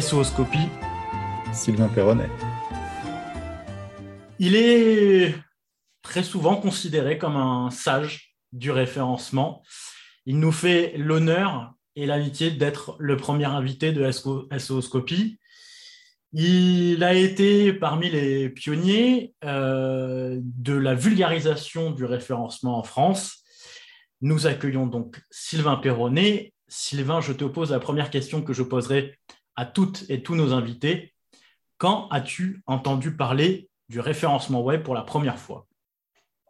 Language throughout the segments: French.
SOScopie. Sylvain Perronnet. Il est très souvent considéré comme un sage du référencement. Il nous fait l'honneur et l'amitié d'être le premier invité de SOScopie. Il a été parmi les pionniers euh, de la vulgarisation du référencement en France. Nous accueillons donc Sylvain Perronnet. Sylvain, je te pose la première question que je poserai à toutes et tous nos invités. Quand as-tu entendu parler du référencement web pour la première fois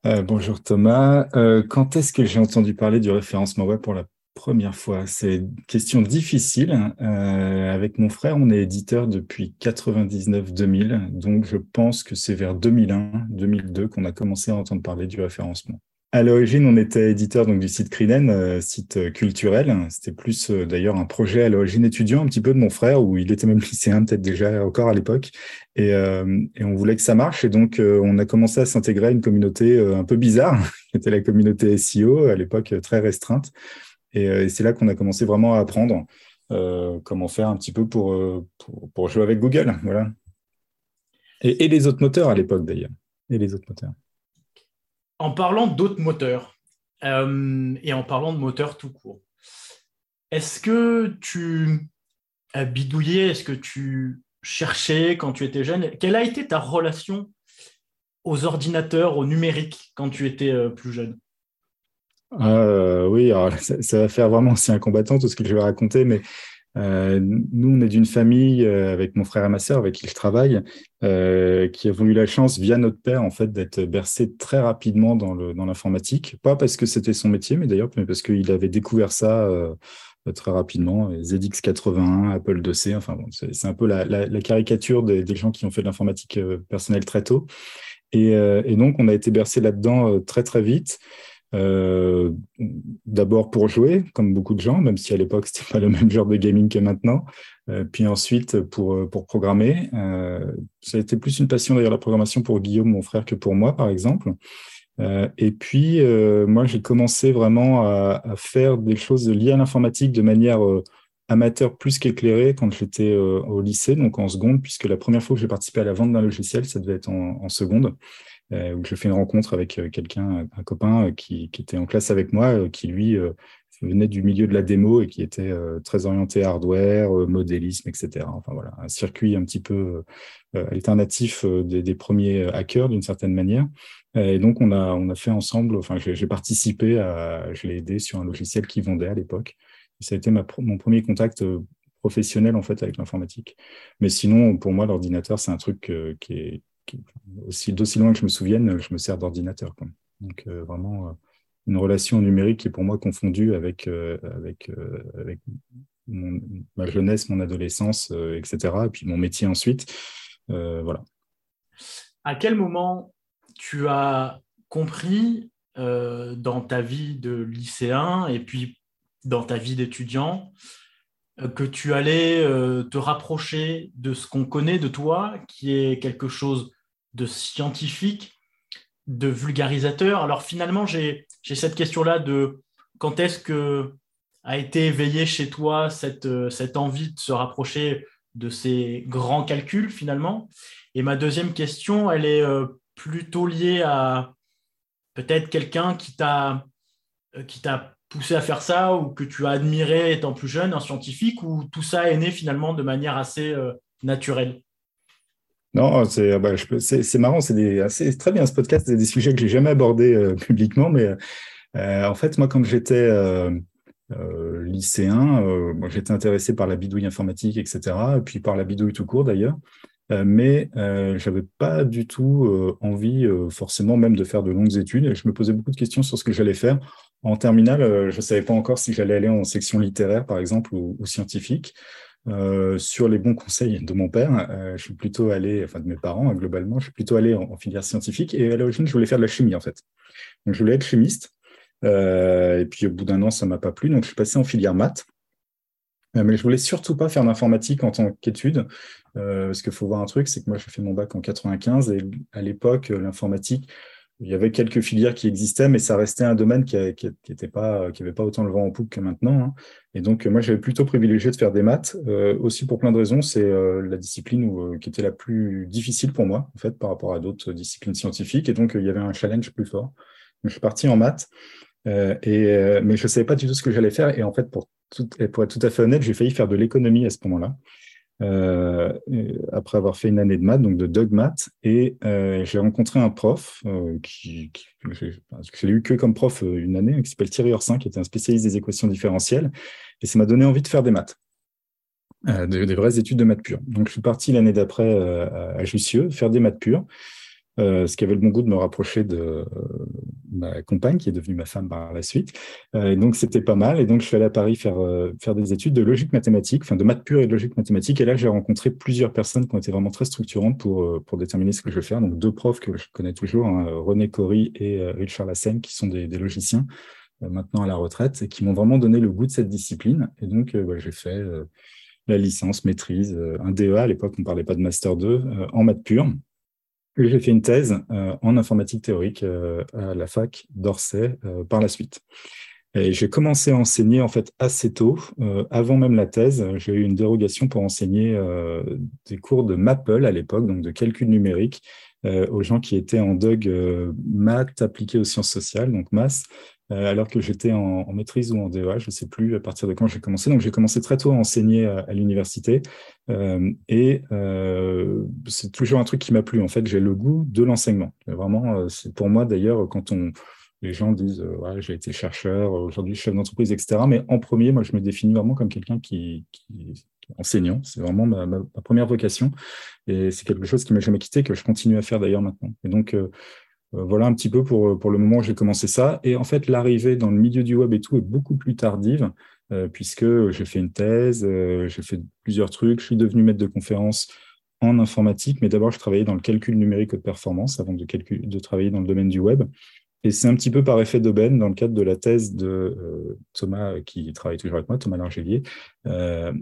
euh, Bonjour Thomas. Euh, quand est-ce que j'ai entendu parler du référencement web pour la première fois? C'est une question difficile. Euh, avec mon frère, on est éditeur depuis 99-2000, donc je pense que c'est vers 2001-2002 qu'on a commencé à entendre parler du référencement. À l'origine, on était éditeur donc du site Crinen, euh, site euh, culturel. C'était plus euh, d'ailleurs un projet à l'origine étudiant un petit peu de mon frère, où il était même lycéen peut-être déjà encore à l'époque. Et, on voulait que ça marche. Et donc, on a commencé à s'intégrer à une communauté un peu bizarre, qui était la communauté SEO, à l'époque très restreinte. Et, c'est là qu'on a commencé vraiment à apprendre comment faire un petit peu pour jouer avec Google. Voilà. Et, et les autres moteurs à l'époque d'ailleurs. Et les autres moteurs. En parlant d'autres moteurs euh, et en parlant de moteurs tout court, est-ce que tu as bidouillé, est-ce que tu cherchais quand tu étais jeune? Quelle a été ta relation aux ordinateurs, au numérique quand tu étais euh, plus jeune? Euh, Oui, ça, va faire vraiment un combattant tout ce que je vais raconter, mais euh, nous, on est d'une famille euh, avec mon frère et ma sœur avec qui je travaille, euh, qui avons eu la chance, via notre père, en fait, d'être bercés très rapidement dans l'informatique. Dans Pas parce que c'était son métier, mais d'ailleurs, parce qu'il avait découvert ça euh, très rapidement. ZX81, Apple IIc, enfin bon, c'est un peu la, la, la caricature des, des, gens qui ont fait de l'informatique personnelle très tôt. Et, et, donc, on a été bercés là-dedans très, très vite. Euh, d'abord pour jouer, comme beaucoup de gens, même si à l'époque c'était pas le même genre de gaming que maintenant. Euh, puis ensuite pour euh, pour programmer. ça a été plus une passion d'ailleurs la programmation pour Guillaume, mon frère, que pour moi, par exemple. et puis moi j'ai commencé vraiment à, faire des choses liées à l'informatique de manière amateur plus qu'éclairée quand j'étais au lycée, donc en seconde, puisque la première fois que j'ai participé à la vente d'un logiciel, ça devait être en seconde. Euh, où je fais une rencontre avec euh, quelqu'un, un copain euh, qui, était en classe avec moi, qui lui venait du milieu de la démo et qui était très orienté hardware, modélisme, etc. Enfin voilà, un circuit un petit peu alternatif des, premiers hackers d'une certaine manière. Et donc on a on a fait ensemble, enfin j'ai participé, à, je l'ai aidé sur un logiciel qui vendait à l'époque. Ça a été mon premier contact professionnel en fait avec l'informatique. Mais sinon, pour moi, l'ordinateur, c'est un truc qui est aussi d'aussi loin que je me souvienne, je me sers d'ordinateur. Donc euh, vraiment euh, une relation numérique qui est pour moi confondue avec euh, avec avec ma jeunesse, mon adolescence, etc. Et puis mon métier ensuite. voilà. À quel moment tu as compris dans ta vie de lycéen et puis dans ta vie d'étudiant que tu allais te rapprocher de ce qu'on connaît de toi, qui est quelque chose de scientifique, de vulgarisateur. Alors finalement, j'ai cette question-là de quand est-ce que a été éveillée chez toi cette, cette envie de se rapprocher de ces grands calculs finalement? Et ma deuxième question, elle est euh, plutôt liée à peut-être quelqu'un qui t'a euh, qui t'a poussé à faire ça ou que tu as admiré étant plus jeune, un scientifique, ou tout ça est né finalement de manière assez euh, naturelle? Non, c'est ah bah, marrant, c'est très bien ce podcast, c'est des sujets que j'ai jamais abordés euh, publiquement, mais euh, en fait, moi, quand j'étais euh, lycéen, j'étais intéressé par la bidouille informatique, etc., et puis par la bidouille tout court d'ailleurs, mais j'avais pas du tout envie forcément même de faire de longues études, et je me posais beaucoup de questions sur ce que j'allais faire. En terminale, je savais pas encore si j'allais aller en section littéraire, par exemple, ou scientifique. Euh, sur les bons conseils de mon père, euh, je suis plutôt allé, enfin de mes parents hein, globalement, je suis plutôt allé en, filière scientifique et à l'origine je voulais faire de la chimie en fait. Donc je voulais être chimiste euh, et puis au bout d'un an ça m'a pas plu donc je suis passé en filière maths. mais je voulais surtout pas faire d'informatique en tant qu'étude parce qu'il faut voir un truc, c'est que moi j'ai fait mon bac en 95 et à l'époque l'informatique il y avait quelques filières qui existaient, mais ça restait un domaine qui n'avait pas, qui pas autant le vent en poupe que maintenant. Hein. Et donc, moi, j'avais plutôt privilégié de faire des maths, euh, aussi pour plein de raisons. C'est euh, la discipline où, qui était la plus difficile pour moi, en fait, par rapport à d'autres disciplines scientifiques. Et donc, il y avait un challenge plus fort. Donc, je suis parti en maths, et, mais je ne savais pas du tout ce que j'allais faire. Et en fait, pour, tout, pour être tout à fait honnête, j'ai failli faire de l'économie à ce moment-là. Euh, après avoir fait une année de maths, donc de Doug Math, et euh, j'ai rencontré un prof euh, qui, qui j'ai eu que comme prof une année, qui s'appelle Thierry Orsin, qui était un spécialiste des équations différentielles, et ça m'a donné envie de faire des maths. des, vraies études de maths pures. Donc, je suis parti l'année d'après à Jussieu faire des maths pures. Euh, ce qui avait le bon goût de me rapprocher de euh, ma compagne, qui est devenue ma femme par la suite. Euh, et donc, c'était pas mal. Et donc, je suis allé à Paris faire, faire des études de logique mathématique, enfin de maths pure et de logique mathématique. Et là, j'ai rencontré plusieurs personnes qui ont été vraiment très structurantes pour, pour déterminer ce que je vais faire. Donc, deux profs que je connais toujours, hein, René Cory et Richard Lassène, qui sont des, des logiciens maintenant à la retraite et qui m'ont vraiment donné le goût de cette discipline. Et donc, j'ai fait la licence, maîtrise, un DEA. À l'époque, on ne parlait pas de Master 2 en maths pure. J'ai fait une thèse euh, en informatique théorique euh, à la fac d'Orsay euh, par la suite. Et j'ai commencé à enseigner en fait assez tôt. avant même la thèse, j'ai eu une dérogation pour enseigner des cours de Maple à l'époque, donc de calcul numérique, aux gens qui étaient en DUG maths appliqués aux sciences sociales, donc maths, euh, alors que j'étais en, maîtrise ou en DEA, je ne sais plus à partir de quand j'ai commencé. Donc j'ai commencé très tôt à enseigner à, l'université euh, et euh, c'est toujours un truc qui m'a plu. En fait, j'ai le goût de l'enseignement. Vraiment, c'est pour moi d'ailleurs quand on les gens disent ouais, j'ai été chercheur, aujourd'hui chef d'entreprise, etc. Mais en premier, moi je me définis vraiment comme quelqu'un qui, qui, enseignant. C'est vraiment ma, ma, première vocation et c'est quelque chose qui m'a jamais quitté que je continue à faire d'ailleurs maintenant. Et donc euh, voilà un petit peu pour, pour le moment où j'ai commencé ça. Et en fait, l'arrivée dans le milieu du web et tout est beaucoup plus tardive, euh, puisque j'ai fait une thèse, euh, j'ai fait plusieurs trucs, je suis devenu maître de conférence en informatique, mais d'abord, je travaillais dans le calcul numérique de performance avant de travailler dans le domaine du web. Et c'est un petit peu par effet d'aubaine, dans le cadre de la thèse de euh, Thomas, qui travaille toujours avec moi, Thomas Largelier, euh,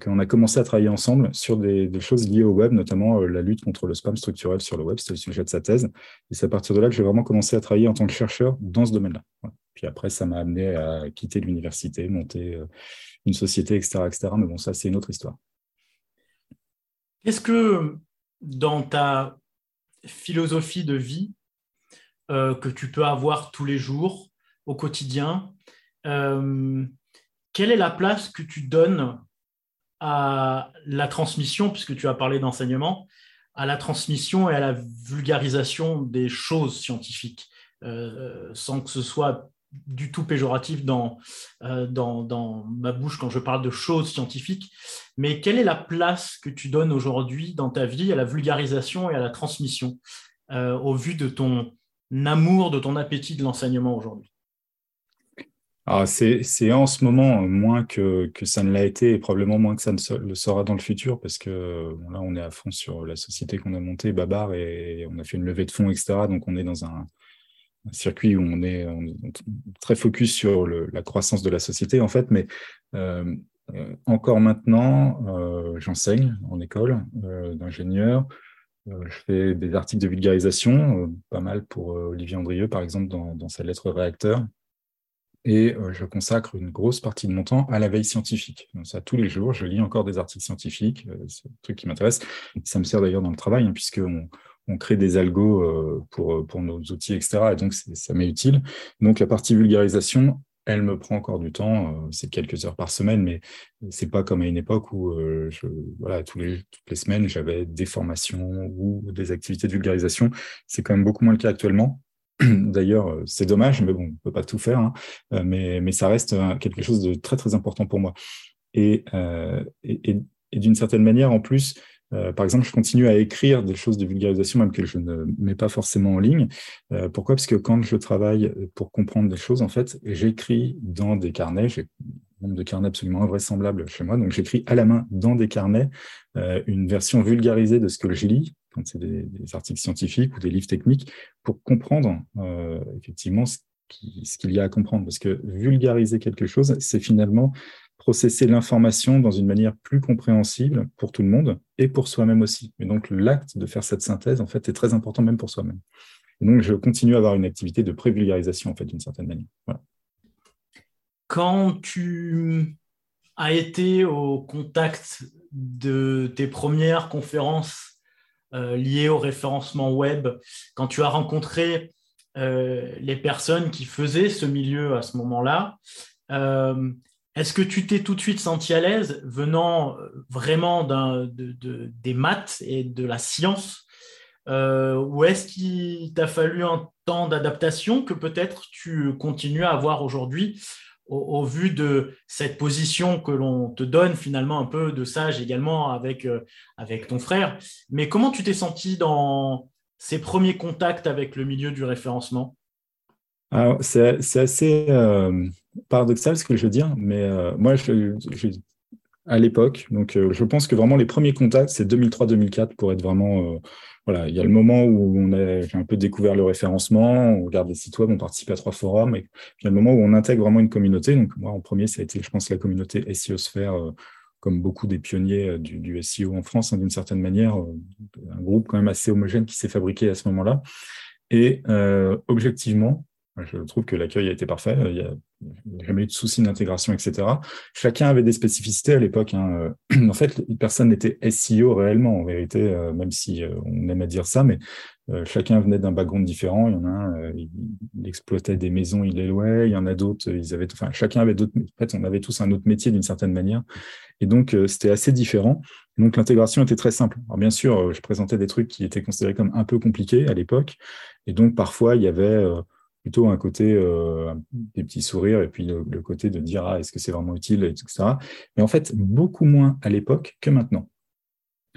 qu'on a commencé à travailler ensemble sur des, choses liées au web, notamment euh, la lutte contre le spam structurel sur le web, c'était le sujet de sa thèse. Et c'est à partir de là que j'ai vraiment commencé à travailler en tant que chercheur dans ce domaine-là. Puis après, ça m'a amené à quitter l'université, monter une société, etc., etc. Mais bon, ça, c'est une autre histoire. Est-ce que dans ta philosophie de vie, euh, que tu peux avoir tous les jours, au quotidien. Euh, quelle est la place que tu donnes à la transmission, puisque tu as parlé d'enseignement, à la transmission et à la vulgarisation des choses scientifiques, euh, sans que ce soit du tout péjoratif dans, dans, dans, ma bouche quand je parle de choses scientifiques, mais quelle est la place que tu donnes aujourd'hui dans ta vie à la vulgarisation et à la transmission au vu de ton, amour, de ton appétit de l'enseignement aujourd'hui ah, c'est en ce moment moins que, ça ne l'a été et probablement moins que ça ne le sera dans le futur parce que là, on est à fond sur la société qu'on a montée, Babar, et on a fait une levée de fonds, etc. Donc, on est dans un, circuit où on est, très focus sur la croissance de la société, en fait. Mais euh, euh, encore maintenant, euh, j'enseigne en école d'ingénieur. Euh, je fais des articles de vulgarisation, euh, pas mal pour euh, Olivier Andrieux, par exemple, dans, sa lettre réacteur. Et je consacre une grosse partie de mon temps à la veille scientifique. Donc ça, tous les jours, je lis encore des articles scientifiques. c'est un truc qui m'intéresse. Ça me sert d'ailleurs dans le travail, hein, puisqu'on on crée des algos pour, pour nos outils, etc. Et donc, ça m'est utile. Donc, la partie vulgarisation, elle me prend encore du temps, euh, c'est quelques heures par semaine, mais c'est pas comme à une époque où euh, je, voilà, tous les, toutes les semaines j'avais des formations ou des activités de vulgarisation. C'est quand même beaucoup moins le cas actuellement. D'ailleurs, euh, c'est dommage, mais bon, on peut pas tout faire, hein. mais, mais ça reste quelque chose de très très important pour moi. Et, et, et d'une certaine manière, en plus, euh, par exemple, je continue à écrire des choses de vulgarisation, même que je ne mets pas forcément en ligne. Euh, pourquoi? Parce que quand je travaille pour comprendre des choses, en fait, j'écris dans des carnets. J'ai un nombre de carnets absolument invraisemblable chez moi. Donc, j'écris à la main dans des carnets euh, une version vulgarisée de ce que je lis, quand c'est des, articles scientifiques ou des livres techniques, pour comprendre effectivement ce qu'il y a à comprendre. Parce que vulgariser quelque chose, c'est finalement processer l'information dans une manière plus compréhensible pour tout le monde et pour soi-même aussi. Et donc, l'acte de faire cette synthèse, en fait, est très important même pour soi-même. donc, je continue à avoir une activité de prévulgarisation, en fait, d'une certaine manière. Quand tu as été au contact de tes premières conférences euh, liées au référencement web, quand tu as rencontré euh, les personnes qui faisaient ce milieu à ce moment-là, euh, est-ce que tu t'es tout de suite senti à l'aise venant vraiment des maths et de la science ou est-ce qu'il t'a fallu un temps d'adaptation que peut-être tu continues à avoir aujourd'hui au, vu de cette position que l'on te donne finalement un peu de sage également avec, euh, avec ton frère? Mais comment tu t'es senti dans ces premiers contacts avec le milieu du référencement? C'est assez euh, paradoxal ce que je veux dire, mais euh, moi, à l'époque, donc je pense que vraiment les premiers contacts, c'est 2003-2004 pour être vraiment voilà, il y a le moment où on a, j'ai un peu découvert le référencement, on regarde des sites web, on participe à trois forums, et puis il y a le moment où on intègre vraiment une communauté. Donc moi, en premier, ça a été, je pense, la communauté SEO Sphere, euh, comme beaucoup des pionniers euh, du, SEO en France, hein, d'une certaine manière, euh, un groupe quand même assez homogène qui s'est fabriqué à ce moment-là. Et objectivement, je trouve que l'accueil a été parfait. Il n'y a jamais eu de soucis d'intégration, etc. Chacun avait des spécificités à l'époque. Hein. En fait, personne n'était SEO réellement, en vérité, euh, même si euh, on aime à dire ça, mais euh, chacun venait d'un background différent. Il y en a un, il, exploitait des maisons, il les louait. Il y en a d'autres, ils avaient, enfin, chacun avait d'autres. En fait, on avait tous un autre métier d'une certaine manière. Et donc, c'était assez différent. Donc, l'intégration était très simple. Alors, bien sûr, je présentais des trucs qui étaient considérés comme un peu compliqués à l'époque. Et donc, parfois, il y avait plutôt un côté euh, des petits sourires et puis le, côté de dire ah, est-ce que c'est vraiment utile, etc. Mais en fait, beaucoup moins à l'époque que maintenant.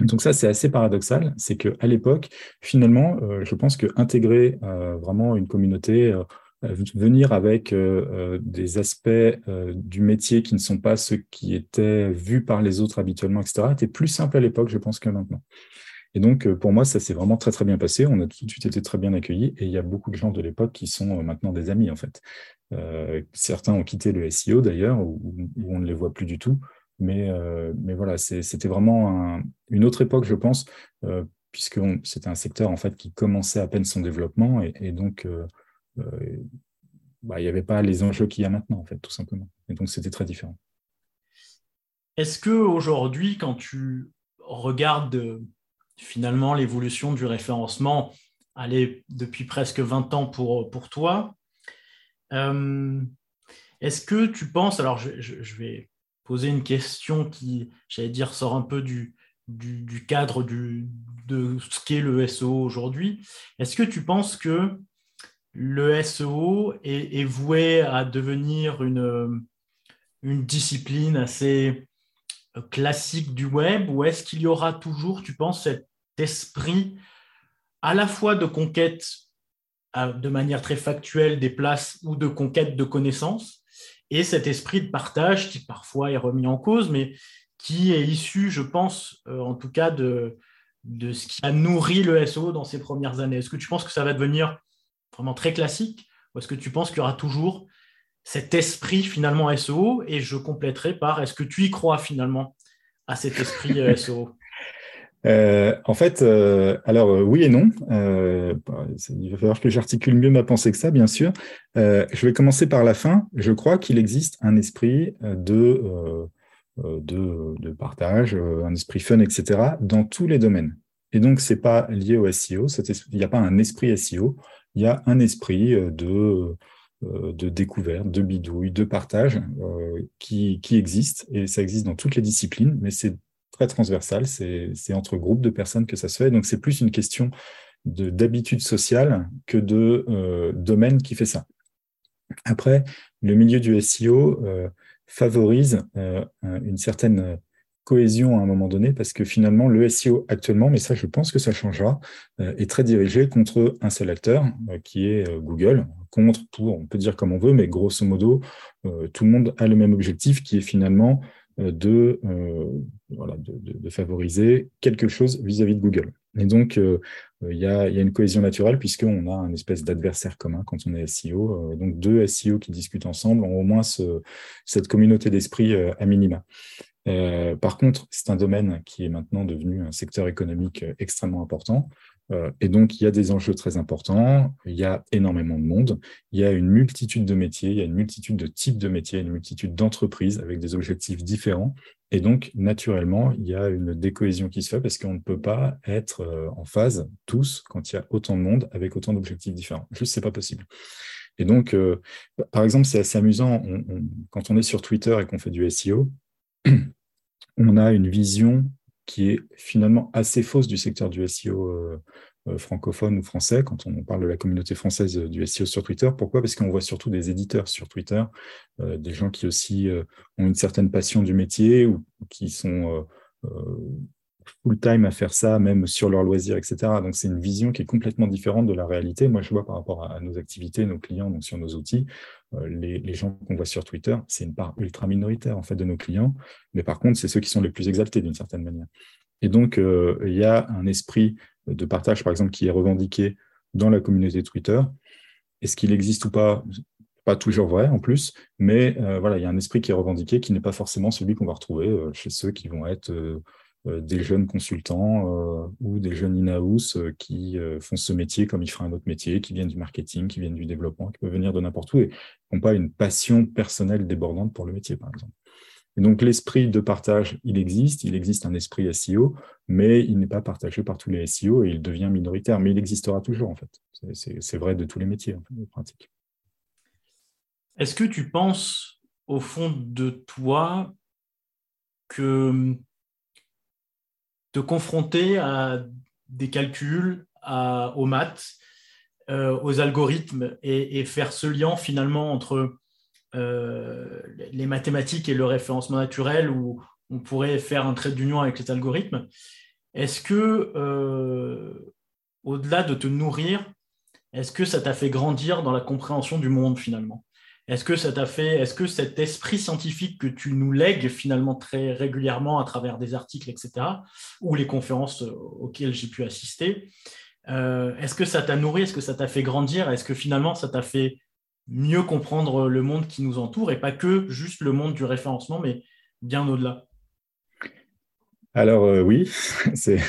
Donc ça, c'est assez paradoxal, c'est qu'à l'époque, finalement, euh, je pense que intégrer euh, vraiment une communauté, venir avec des aspects du métier qui ne sont pas ceux qui étaient vus par les autres habituellement, etc., était plus simple à l'époque, je pense, que maintenant. Et donc, euh, pour moi, ça s'est vraiment très, très bien passé. On a tout de suite été très bien accueillis. Et il y a beaucoup de gens de l'époque qui sont euh, maintenant des amis, en fait. Euh, certains ont quitté le SEO, d'ailleurs, où, on ne les voit plus du tout. Mais, mais voilà, c'était vraiment une autre époque, je pense, puisque c'était un secteur, en fait, qui commençait à peine son développement. Et, donc, bah, il n'y avait pas les enjeux qu'il y a maintenant, en fait, tout simplement. Et donc, c'était très différent. Est-ce que aujourd'hui, quand tu regardes finalement l'évolution du référencement allait depuis presque 20 ans pour, pour toi. Euh, est-ce que tu penses, alors je, vais poser une question qui, j'allais dire, sort un peu du, du, cadre du, de ce qu'est le SEO aujourd'hui. Est-ce que tu penses que le SEO est, est voué à devenir une, une discipline assez classique du web ou est-ce qu'il y aura toujours, tu penses, cet esprit à la fois de conquête de manière très factuelle des places ou de conquête de connaissances et cet esprit de partage qui parfois est remis en cause, mais qui est issu, je pense, euh, en tout cas de, ce qui a nourri le SEO dans ces premières années. Est-ce que tu penses que ça va devenir vraiment très classique ou est-ce que tu penses qu'il y aura toujours cet esprit finalement SEO Et je compléterai par est-ce que tu y crois finalement à cet esprit euh, SEO euh, en fait, euh, alors oui et non. il va falloir que j'articule mieux ma pensée que ça, bien sûr. je vais commencer par la fin. Je crois qu'il existe un esprit de, de, de, partage, un esprit fun, etc., dans tous les domaines. Et donc, c'est pas lié au SEO. Il n'y a pas un esprit SEO. Il y a un esprit de euh, de découverte, de bidouille, de partage euh, qui, qui existe. Et ça existe dans toutes les disciplines, mais c'est très transversal. C'est entre groupes de personnes que ça se fait. Donc, c'est plus une question d'habitude sociale que de euh, domaine qui fait ça. Après, le milieu du SEO favorise une certaine cohésion à un moment donné, parce que finalement, le SEO actuellement, mais ça, je pense que ça changera, euh, est très dirigé contre un seul acteur, euh, qui est euh, Google, contre, pour, on peut dire comme on veut, mais grosso modo, tout le monde a le même objectif, qui est finalement de, voilà, de, favoriser quelque chose vis-à-vis de Google. Et donc, il y, a, y, a, une cohésion naturelle puisqu'on a un espèce d'adversaire commun quand on est SEO. donc, deux SEO qui discutent ensemble ont au moins ce, cette communauté d'esprit à minima. Euh, par contre, c'est un domaine qui est maintenant devenu un secteur économique euh, extrêmement important. Euh, et donc, il y a des enjeux très importants, il y a énormément de monde, il y a une multitude de métiers, il y a une multitude de types de métiers, une multitude d'entreprises avec des objectifs différents. Et donc, naturellement, il y a une décohésion qui se fait parce qu'on ne peut pas être euh, en phase tous quand il y a autant de monde avec autant d'objectifs différents. Juste, c'est pas possible. Et donc, euh, par exemple, c'est assez amusant, quand on est sur Twitter et qu'on fait du SEO, on a une vision qui est finalement assez fausse du secteur du SEO euh, euh, francophone ou français, quand on parle de la communauté française du SEO sur Twitter. Pourquoi? Parce qu'on voit surtout des éditeurs sur Twitter, des gens qui aussi ont une certaine passion du métier ou qui sont full-time à faire ça, même sur leur loisir, etc. Donc, c'est une vision qui est complètement différente de la réalité. Moi, je vois par rapport à nos activités, nos clients, donc sur nos outils, euh, les, gens qu'on voit sur Twitter, c'est une part ultra minoritaire, en fait, de nos clients. Mais par contre, c'est ceux qui sont les plus exaltés, d'une certaine manière. Et donc, euh, il y a un esprit de partage, par exemple, qui est revendiqué dans la communauté Twitter. Est-ce qu'il existe ou pas? Pas toujours vrai en plus, mais euh, voilà, il y a un esprit qui est revendiqué qui n'est pas forcément celui qu'on va retrouver chez ceux qui vont être des jeunes consultants euh, ou des jeunes in-house euh, qui font ce métier comme ils feraient un autre métier, qui viennent du marketing, qui viennent du développement, qui peuvent venir de n'importe où et n'ont pas une passion personnelle débordante pour le métier, par exemple. Et donc l'esprit de partage, il existe, il existe un esprit SEO, mais il n'est pas partagé par tous les SEO et il devient minoritaire, mais il existera toujours en fait. C'est vrai de tous les métiers en, fait, pratique. Est-ce que tu penses au fond de toi que te confronter à des calculs, aux maths, euh, aux algorithmes et, faire ce lien finalement entre euh, les mathématiques et le référencement naturel où on pourrait faire un trait d'union avec les algorithmes. Est-ce que, euh, au-delà de te nourrir, est-ce que ça t'a fait grandir dans la compréhension du monde finalement? Est-ce que ça t'a fait, est-ce que cet esprit scientifique que tu nous lègues finalement très régulièrement à travers des articles, etc., ou les conférences euh, auxquelles j'ai pu assister, euh, est-ce que ça t'a nourri, est-ce que ça t'a fait grandir, est-ce que finalement ça t'a fait mieux comprendre le monde qui nous entoure et pas que juste le monde du référencement, mais bien au-delà? Alors euh, oui, c'est.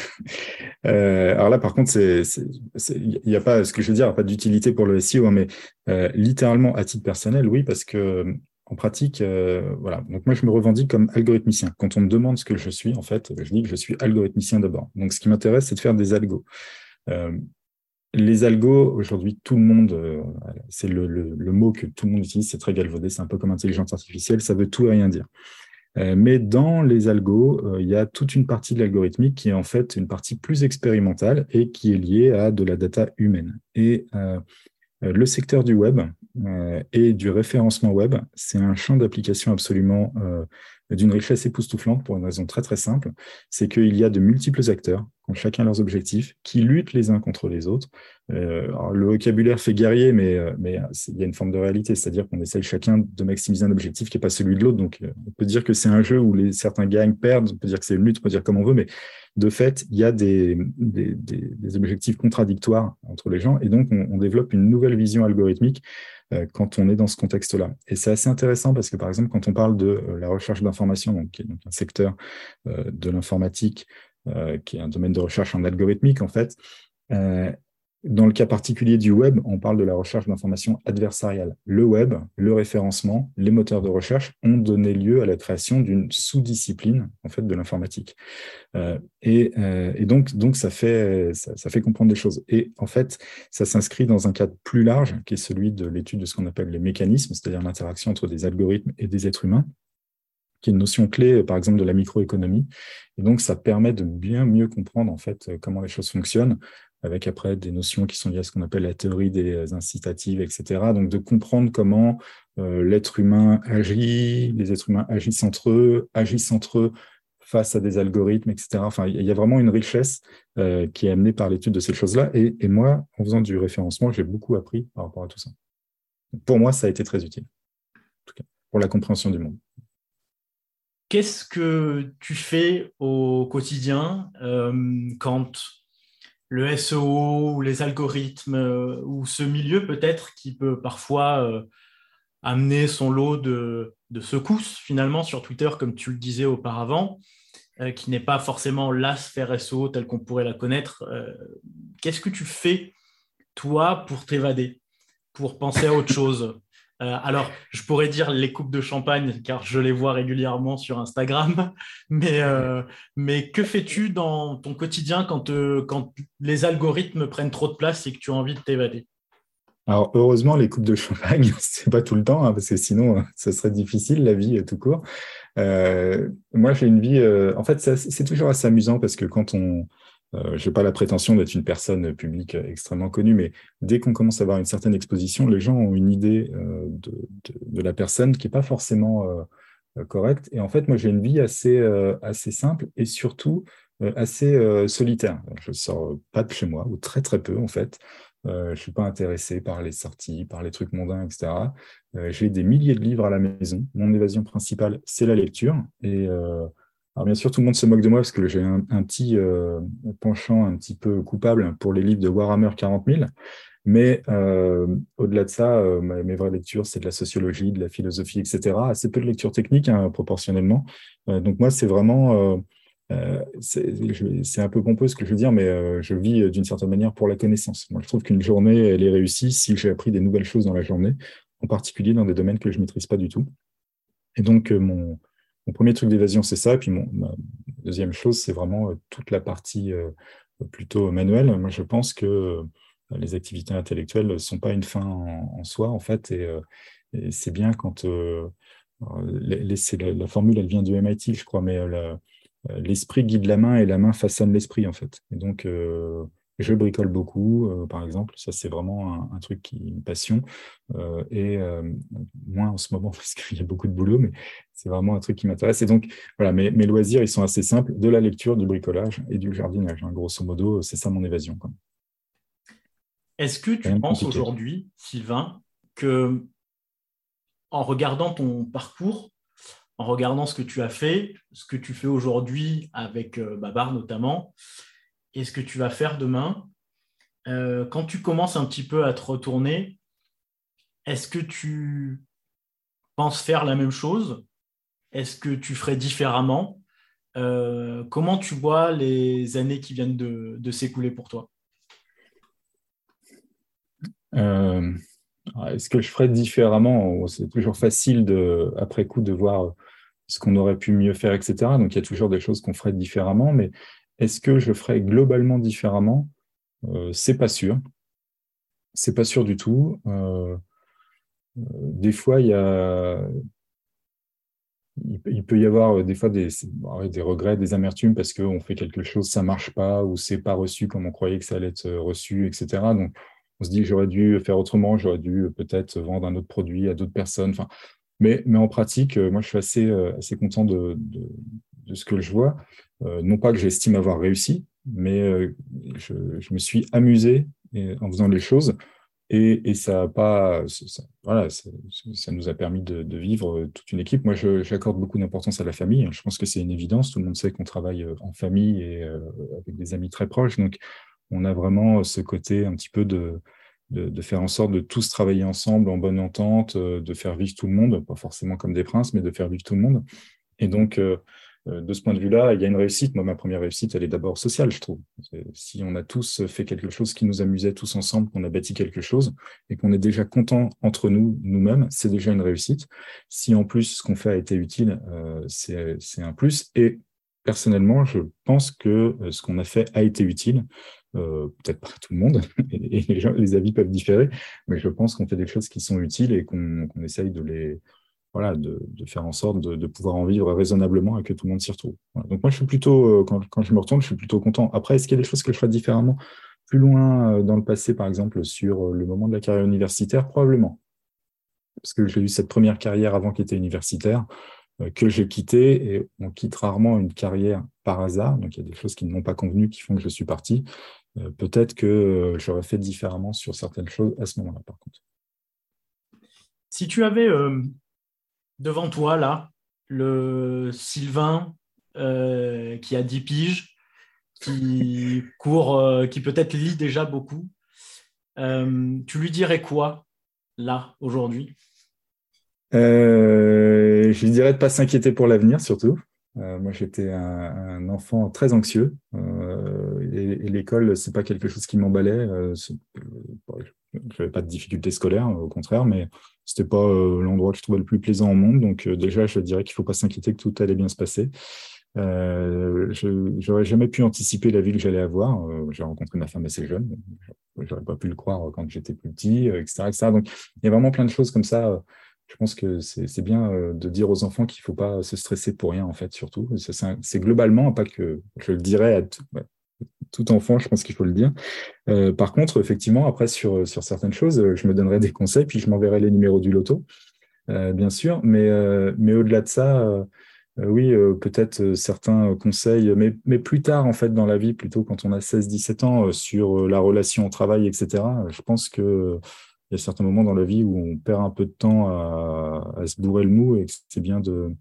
Euh, alors là, par contre, il n'y a pas, ce que je veux dire, pas d'utilité pour le SEO, hein, mais euh, littéralement à titre personnel, oui, parce que en pratique, voilà. Donc moi, je me revendique comme algorithmicien. Quand on me demande ce que je suis, en fait, je dis que je suis algorithmicien d'abord. Donc ce qui m'intéresse, c'est de faire des algos. les algos, aujourd'hui, tout le monde, c'est le, le, mot que tout le monde utilise, c'est très galvaudé, c'est un peu comme intelligence artificielle, ça veut tout et rien dire. Euh, mais dans les algos, euh, il y a toute une partie de l'algorithmique qui est en fait une partie plus expérimentale et qui est liée à de la data humaine. Et euh, le secteur du web et du référencement web, c'est un champ d'application absolument d'une richesse époustouflante pour une raison très très simple, c'est qu'il y a de multiples acteurs qui ont chacun leurs objectifs, qui luttent les uns contre les autres. Euh, le vocabulaire fait guerrier, mais, euh, mais il y a une forme de réalité, c'est-à-dire qu'on essaye chacun de maximiser un objectif qui n'est pas celui de l'autre. Donc euh, on peut dire que c'est un jeu où certains gagnent, perdent, on peut dire que c'est une lutte, on peut dire comme on veut, mais de fait, il y a des, objectifs contradictoires entre les gens, et donc on, développe une nouvelle vision algorithmique euh, quand on est dans ce contexte-là. Et c'est assez intéressant parce que, par exemple, quand on parle de euh, la recherche d'information, donc, qui est un secteur euh, de l'informatique, qui est un domaine de recherche en algorithmique, en fait, dans le cas particulier du web, on parle de la recherche d'informations adversariale. Le web, le référencement, les moteurs de recherche ont donné lieu à la création d'une sous-discipline en fait de l'informatique. Euh, et, euh, et, donc, donc ça fait ça, ça, fait comprendre des choses. Et en fait, ça s'inscrit dans un cadre plus large qui est celui de l'étude de ce qu'on appelle les mécanismes, c'est-à-dire l'interaction entre des algorithmes et des êtres humains qui est une notion clé, par exemple, de la microéconomie. Et donc, ça permet de bien mieux comprendre, en fait, comment les choses fonctionnent, avec après des notions qui sont liées à ce qu'on appelle la théorie des incitatives, etc. Donc de comprendre comment euh, l'être humain agit, les êtres humains agissent entre eux, agissent entre eux face à des algorithmes, etc. Enfin, il y a vraiment une richesse euh, qui est amenée par l'étude de ces choses-là. Et, moi, en faisant du référencement, j'ai beaucoup appris par rapport à tout ça. Pour moi, ça a été très utile, en tout cas, pour la compréhension du monde. Qu'est-ce que tu fais au quotidien euh, quand le SEO ou les algorithmes euh, ou ce milieu peut-être qui peut parfois euh, amener son lot de, secousses finalement sur Twitter, comme tu le disais auparavant, euh, qui n'est pas forcément la sphère SEO telle qu'on pourrait la connaître, qu'est-ce que tu fais, toi, pour t'évader, pour penser à autre chose? Euh, alors, je pourrais dire les coupes de champagne, car je les vois régulièrement sur Instagram, mais, euh, mais que fais-tu dans ton quotidien quand, quand les algorithmes prennent trop de place et que tu as envie de t'évader? Alors, heureusement, les coupes de champagne, c'est pas tout le temps, hein, parce que sinon, ce serait difficile, la vie tout court. Euh, moi, j'ai une vie. en fait, c'est toujours assez amusant parce que quand on, euh, je n'ai pas la prétention d'être une personne publique extrêmement connue, mais dès qu'on commence à avoir une certaine exposition, les gens ont une idée euh, de, la personne qui n'est pas forcément euh, correcte. Et en fait, moi, j'ai une vie assez, assez simple et surtout assez solitaire. Je ne sors pas de chez moi, ou très très peu en fait. je ne suis pas intéressé par les sorties, par les trucs mondains, etc. j'ai des milliers de livres à la maison. Mon évasion principale, c'est la lecture. Et alors bien sûr, tout le monde se moque de moi parce que j'ai un, petit euh, penchant un petit peu coupable pour les livres de Warhammer 40 000. Mais euh, au-delà de ça, euh, mes vraies lectures, c'est de la sociologie, de la philosophie, etc. Assez peu de lecture technique, hein, proportionnellement. donc moi, c'est vraiment... c'est un peu pompeux ce que je veux dire, mais je vis d'une certaine manière pour la connaissance. Moi, je trouve qu'une journée, elle est réussie si j'ai appris des nouvelles choses dans la journée, en particulier dans des domaines que je ne maîtrise pas du tout. Et donc, mon, mon premier truc d'évasion, c'est ça. Et puis, mon, deuxième chose, c'est vraiment euh, toute la partie euh, plutôt manuelle. Moi, je pense que euh, les activités intellectuelles ne sont pas une fin en, soi, en fait. Et, c'est bien quand. la, formule, elle vient du MIT, je crois, mais l'esprit guide la main et la main façonne l'esprit, en fait. Et donc, je bricole beaucoup, euh, par exemple. Ça, c'est vraiment un, truc qui une passion. Euh, et euh, moins en ce moment parce qu'il y a beaucoup de boulot, mais c'est vraiment un truc qui m'intéresse. Et donc, voilà, mes, mes, loisirs, ils sont assez simples de la lecture, du bricolage et du jardinage. Hein. Grosso modo, c'est ça mon évasion. Est-ce que tu penses aujourd'hui, Sylvain, que en regardant ton parcours, en regardant ce que tu as fait, ce que tu fais aujourd'hui avec Babar notamment, et ce que tu vas faire demain, euh, quand tu commences un petit peu à te retourner, est-ce que tu penses faire la même chose? Est-ce que tu ferais différemment? Euh, Comment tu vois les années qui viennent de, s'écouler pour toi? Euh, Est-ce que je ferais différemment? C'est toujours facile après coup de voir ce qu'on aurait pu mieux faire, etc. Donc il y a toujours des choses qu'on ferait différemment, mais est-ce que je ferais globalement différemment? Euh, C'est pas sûr. C'est pas sûr du tout. Euh, euh, des fois, il y a, peut y avoir des fois des, regrets, des amertumes parce qu'on fait quelque chose, ça marche pas ou c'est pas reçu comme on croyait que ça allait être reçu, etc. Donc, on se dit j'aurais dû faire autrement, j'aurais dû peut-être vendre un autre produit à d'autres personnes. Mais, en pratique, moi, je suis assez, content de ce que je vois. Euh, non pas que j'estime avoir réussi, mais euh, je, me suis amusé en faisant les choses et, ça, a pas, voilà, ça, nous a permis de, vivre toute une équipe. Moi, j'accorde beaucoup d'importance à la famille. Je pense que c'est une évidence. Tout le monde sait qu'on travaille euh, en famille et avec des amis très proches. Donc, on a vraiment ce côté un petit peu de, de, faire en sorte de tous travailler ensemble en bonne entente, de faire vivre tout le monde, pas forcément comme des princes, mais de faire vivre tout le monde. Et donc, euh, de ce point de vue-là, il y a une réussite. Moi, ma première réussite, elle est d'abord sociale, je trouve. Si on a tous fait quelque chose qui nous amusait tous ensemble, qu'on a bâti quelque chose et qu'on est déjà content entre nous, nous-mêmes, c'est déjà une réussite. Si en plus ce qu'on fait a été utile, euh, c'est un plus. Et personnellement, je pense que euh, ce qu'on a fait a été utile. peut-être pas tout le monde, et, les, avis peuvent différer, mais je pense qu'on fait des choses qui sont utiles et qu'on essaye de les, voilà, de, faire en sorte de, pouvoir en vivre raisonnablement et que tout le monde s'y retrouve. Donc moi, je suis plutôt, euh, quand, je me retourne, je suis plutôt content. Après, est-ce qu'il y a des choses que je ferais différemment plus loin euh, dans le passé, par exemple, sur euh, le moment de la carrière universitaire? Probablement. Parce que j'ai eu cette première carrière avant qu'il était universitaire, que j'ai quitté, et on quitte rarement une carrière par hasard. Donc il y a des choses qui ne m'ont pas convenu, qui font que je suis parti. Peut-être que j'aurais fait différemment sur certaines choses à ce moment-là, par contre. Si tu avais devant toi, là, le Sylvain euh, qui a 10 piges, qui court, euh, qui peut-être lit déjà beaucoup. Euh, tu lui dirais quoi, là, aujourd'hui? Je lui dirais de ne pas s'inquiéter pour l'avenir, surtout. moi, j'étais un, enfant très anxieux. et, l'école, c'est pas quelque chose qui m'emballait. je n'avais pas de difficultés scolaires, au contraire, mais c'était pas l'endroit que je trouvais le plus plaisant au monde. Donc déjà, je dirais qu'il faut pas s'inquiéter que tout allait bien se passer. Euh, je n'aurais jamais pu anticiper la vie que j'allais avoir. j'ai rencontré ma femme assez jeune, j'aurais pas pu le croire quand j'étais plus petit, etc., etc. Donc il y a vraiment plein de choses comme ça je pense que c'est bien euh, de dire aux enfants qu'il faut pas se stresser pour rien, en fait, surtout. C'est globalement, pas que je le dirais à tout, enfant, je pense qu'il faut le dire. Euh, par contre, effectivement, après, sur, sur certaines choses, je me donnerai des conseils, puis je m'enverrai les numéros du loto, euh, bien sûr. Mais, mais au-delà de ça, oui, peut-être certains conseils, mais, mais plus tard, en fait, dans la vie, plutôt quand on a 16-17 ans, sur la relation au travail, etc., je pense que il y a certains moments dans la vie où on perd un peu de temps à, se bourrer le mou et c'est bien de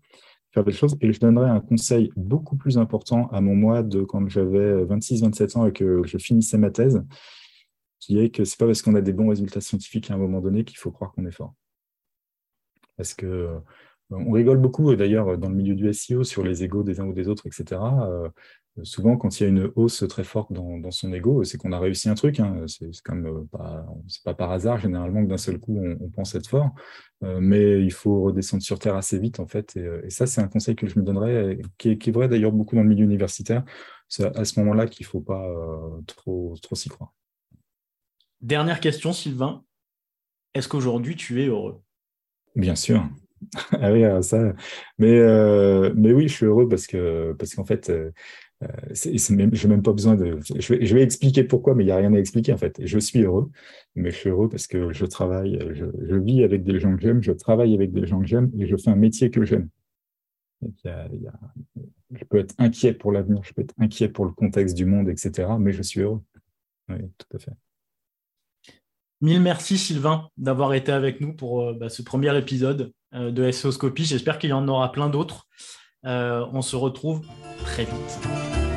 faire des choses. Et je donnerais un conseil beaucoup plus important à mon moi de quand j'avais 26-27 ans et que je finissais ma thèse, qui est que c'est pas parce qu'on a des bons résultats scientifiques à un moment donné qu'il faut croire qu'on est fort. Parce que on rigole beaucoup d'ailleurs dans le milieu du SEO sur les égaux des uns ou des autres, etc souvent, quand il y a une hausse très forte dans, son ego, c'est qu'on a réussi un truc. Hein. C'est comme euh, pas, pas par hasard généralement que d'un seul coup on, pense être fort, euh, mais il faut redescendre sur terre assez vite en fait. Et, euh, ça, c'est un conseil que je me donnerais, qui est, vrai d'ailleurs beaucoup dans le milieu universitaire. C'est à ce moment-là qu'il ne faut pas trop, trop s'y croire. Dernière question, Sylvain. Est-ce qu'aujourd'hui tu es heureux? Bien sûr. ah oui, ça. Mais, mais oui, je suis heureux parce que parce qu'en fait, je n'ai même pas besoin de. Je vais, expliquer pourquoi, mais il n'y a rien à expliquer en fait. Je suis heureux, mais je suis heureux parce que je travaille, je, vis avec des gens que j'aime, je travaille avec des gens que j'aime et je fais un métier que j'aime. Je peux être inquiet pour l'avenir, je peux être inquiet pour le contexte du monde, etc. Mais je suis heureux. Oui, tout à fait. Mille merci Sylvain d'avoir été avec nous pour euh, bah, ce premier épisode euh, de SEOscopie. J'espère qu'il y en aura plein d'autres. On se retrouve très vite.